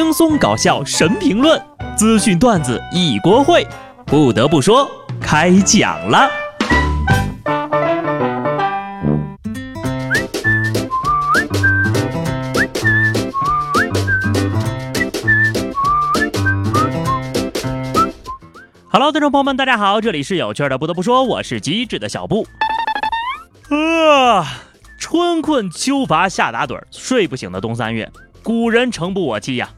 轻松搞笑神评论，资讯段子一锅烩。不得不说，开讲了。Hello，观众朋友们，大家好，这里是有趣的。不得不说，我是机智的小布。啊，春困秋乏夏打盹，睡不醒的冬三月，古人诚不我欺呀。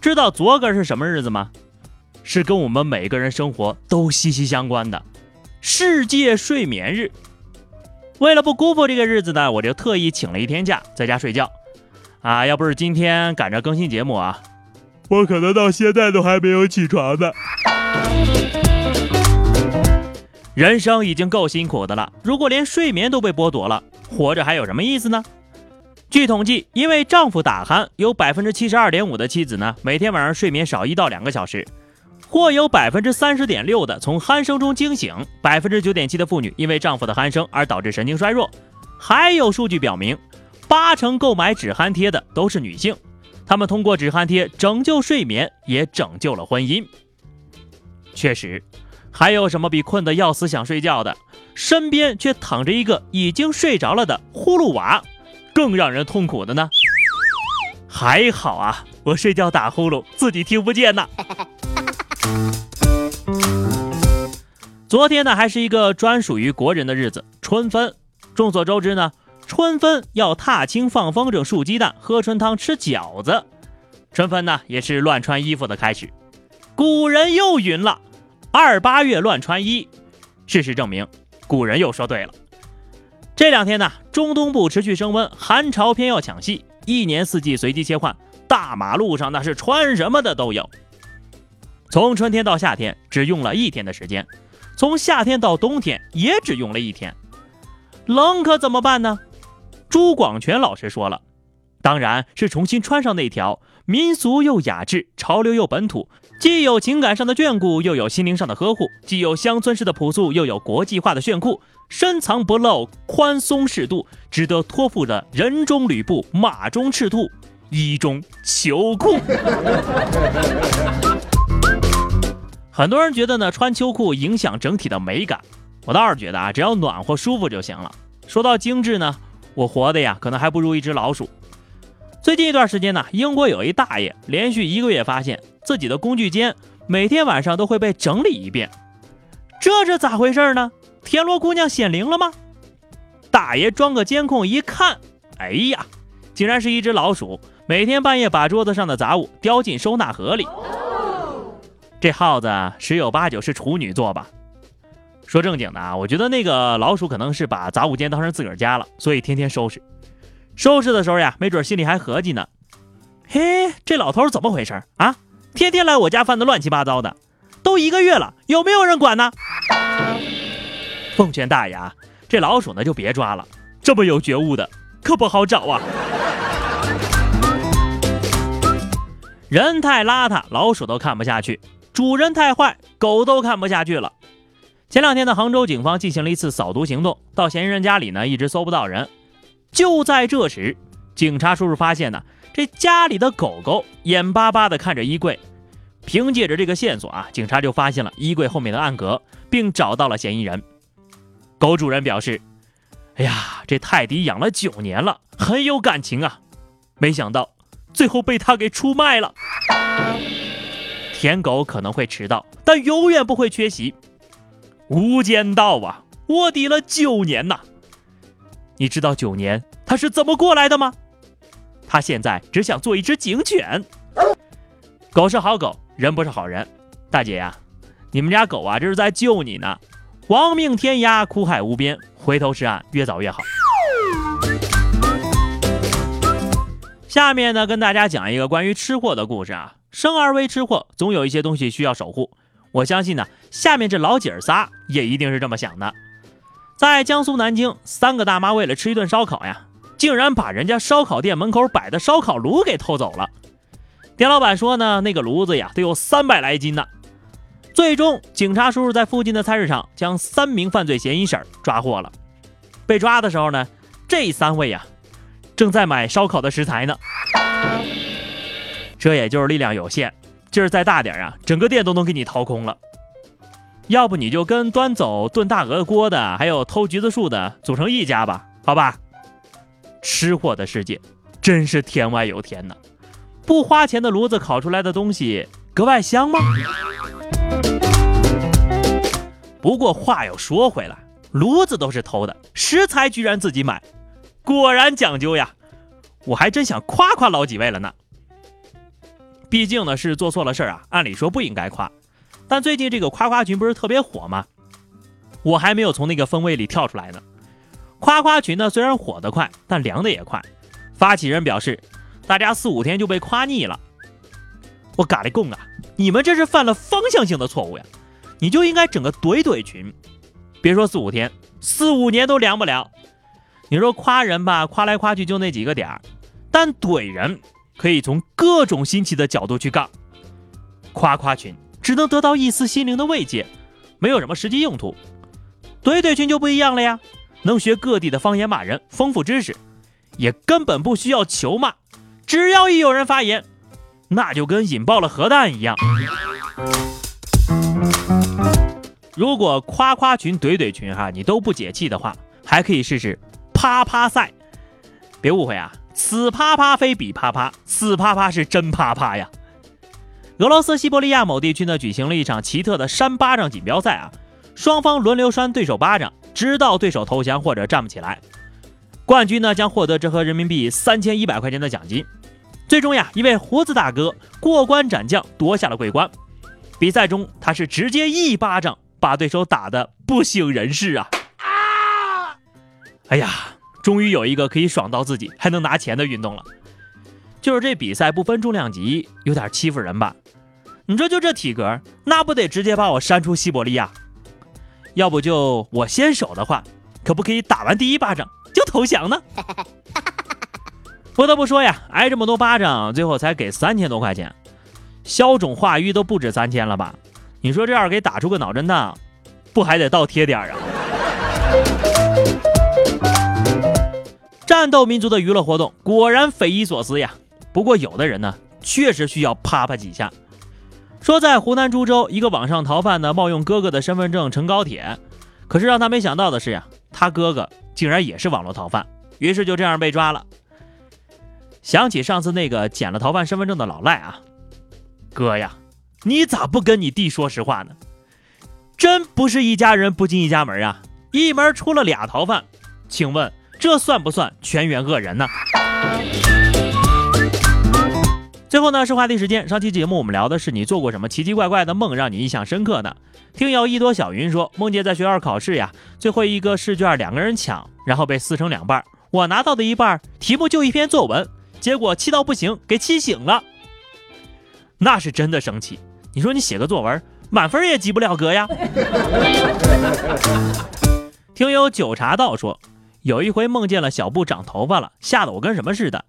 知道昨个是什么日子吗？是跟我们每个人生活都息息相关的世界睡眠日。为了不辜负这个日子呢，我就特意请了一天假，在家睡觉。啊，要不是今天赶着更新节目啊，我可能到现在都还没有起床呢。人生已经够辛苦的了，如果连睡眠都被剥夺了，活着还有什么意思呢？据统计，因为丈夫打鼾，有百分之七十二点五的妻子呢，每天晚上睡眠少一到两个小时；或有百分之三十点六的从鼾声中惊醒；百分之九点七的妇女因为丈夫的鼾声而导致神经衰弱；还有数据表明，八成购买止鼾贴的都是女性，她们通过止鼾贴拯救睡眠，也拯救了婚姻。确实，还有什么比困得要死想睡觉的，身边却躺着一个已经睡着了的呼噜娃？更让人痛苦的呢，还好啊，我睡觉打呼噜自己听不见呢。昨天呢，还是一个专属于国人的日子——春分。众所周知呢，春分要踏青、放风筝、竖鸡蛋、喝春汤、吃饺子。春分呢，也是乱穿衣服的开始。古人又云了：“二八月乱穿衣。”事实证明，古人又说对了。这两天呢，中东部持续升温，寒潮偏要抢戏，一年四季随机切换，大马路上那是穿什么的都有。从春天到夏天只用了一天的时间，从夏天到冬天也只用了一天。冷可怎么办呢？朱广权老师说了，当然是重新穿上那条民俗又雅致、潮流又本土。既有情感上的眷顾，又有心灵上的呵护；既有乡村式的朴素，又有国际化的炫酷。深藏不露，宽松适度，值得托付的人中吕布，马中赤兔，衣中秋裤。很多人觉得呢，穿秋裤影响整体的美感。我倒是觉得啊，只要暖和舒服就行了。说到精致呢，我活的呀，可能还不如一只老鼠。最近一段时间呢，英国有一大爷连续一个月发现自己的工具间每天晚上都会被整理一遍，这是咋回事呢？田螺姑娘显灵了吗？大爷装个监控一看，哎呀，竟然是一只老鼠，每天半夜把桌子上的杂物叼进收纳盒里。这耗子十有八九是处女座吧？说正经的啊，我觉得那个老鼠可能是把杂物间当成自个儿家了，所以天天收拾。收拾的时候呀，没准心里还合计呢：“嘿，这老头怎么回事啊？天天来我家翻的乱七八糟的，都一个月了，有没有人管呢？”奉劝大爷，这老鼠呢就别抓了，这么有觉悟的可不好找啊。人太邋遢，老鼠都看不下去；主人太坏，狗都看不下去了。前两天呢，杭州警方进行了一次扫毒行动，到嫌疑人家里呢，一直搜不到人。就在这时，警察叔叔发现呢，这家里的狗狗眼巴巴地看着衣柜。凭借着这个线索啊，警察就发现了衣柜后面的暗格，并找到了嫌疑人。狗主人表示：“哎呀，这泰迪养了九年了，很有感情啊，没想到最后被他给出卖了。舔狗可能会迟到，但永远不会缺席。无间道啊，卧底了九年呐。”你知道九年他是怎么过来的吗？他现在只想做一只警犬。狗是好狗，人不是好人。大姐呀，你们家狗啊，这是在救你呢。亡命天涯，苦海无边，回头是岸，越早越好。下面呢，跟大家讲一个关于吃货的故事啊。生而为吃货，总有一些东西需要守护。我相信呢，下面这老姐儿仨也一定是这么想的。在江苏南京，三个大妈为了吃一顿烧烤呀，竟然把人家烧烤店门口摆的烧烤炉给偷走了。店老板说呢，那个炉子呀，得有三百来斤呢。最终，警察叔叔在附近的菜市场将三名犯罪嫌疑婶抓获了。被抓的时候呢，这三位呀，正在买烧烤的食材呢。这也就是力量有限，劲儿再大点啊，整个店都能给你掏空了。要不你就跟端走炖大鹅锅的，还有偷橘子树的组成一家吧？好吧。吃货的世界真是天外有天呐！不花钱的炉子烤出来的东西格外香吗？不过话又说回来，炉子都是偷的，食材居然自己买，果然讲究呀！我还真想夸夸老几位了呢。毕竟呢是做错了事儿啊，按理说不应该夸。但最近这个夸夸群不是特别火吗？我还没有从那个风味里跳出来呢。夸夸群呢虽然火得快，但凉的也快。发起人表示，大家四五天就被夸腻了。我嘎里贡啊，你们这是犯了方向性的错误呀！你就应该整个怼怼群，别说四五天，四五年都凉不了。你说夸人吧，夸来夸去就那几个点儿，但怼人可以从各种新奇的角度去杠。夸夸群只能得到一丝心灵的慰藉，没有什么实际用途。怼怼群就不一样了呀，能学各地的方言骂人，丰富知识，也根本不需要求骂，只要一有人发言，那就跟引爆了核弹一样。如果夸夸群、怼怼群哈，你都不解气的话，还可以试试啪啪赛。别误会啊，此啪啪非彼啪啪，此啪啪是真啪啪呀。俄罗斯西伯利亚某地区呢，举行了一场奇特的扇巴掌锦标赛啊，双方轮流扇对手巴掌，直到对手投降或者站不起来。冠军呢将获得折合人民币三千一百块钱的奖金。最终呀，一位胡子大哥过关斩将，夺下了桂冠。比赛中，他是直接一巴掌。把对手打得不省人事啊！啊！哎呀，终于有一个可以爽到自己还能拿钱的运动了。就是这比赛不分重量级，有点欺负人吧？你说就这体格，那不得直接把我扇出西伯利亚？要不就我先手的话，可不可以打完第一巴掌就投降呢？不得不说呀，挨这么多巴掌，最后才给三千多块钱，消肿化瘀都不止三千了吧？你说这样给打出个脑震荡，不还得倒贴点啊？战斗民族的娱乐活动果然匪夷所思呀。不过有的人呢，确实需要啪啪几下。说在湖南株洲，一个网上逃犯呢，冒用哥哥的身份证乘高铁，可是让他没想到的是呀，他哥哥竟然也是网络逃犯，于是就这样被抓了。想起上次那个捡了逃犯身份证的老赖啊，哥呀。你咋不跟你弟说实话呢？真不是一家人不进一家门啊！一门出了俩逃犯，请问这算不算全员恶人呢？最后呢是话题时间，上期节目我们聊的是你做过什么奇奇怪怪的梦让你印象深刻的？听友一朵小云说，梦见在学校考试呀，最后一个试卷两个人抢，然后被撕成两半，我拿到的一半题目就一篇作文，结果气到不行，给气醒了，那是真的生气。你说你写个作文，满分也及不了格呀。听友九茶道说，有一回梦见了小布长头发了，吓得我跟什么似的。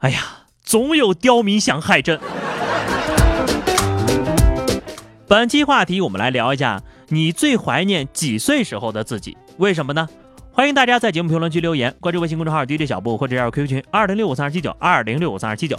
哎呀，总有刁民想害朕。本期话题，我们来聊一下你最怀念几岁时候的自己？为什么呢？欢迎大家在节目评论区留言，关注微信公众号 DJ 小布或者加入 QQ 群二零六五三二七九二零六五三二七九。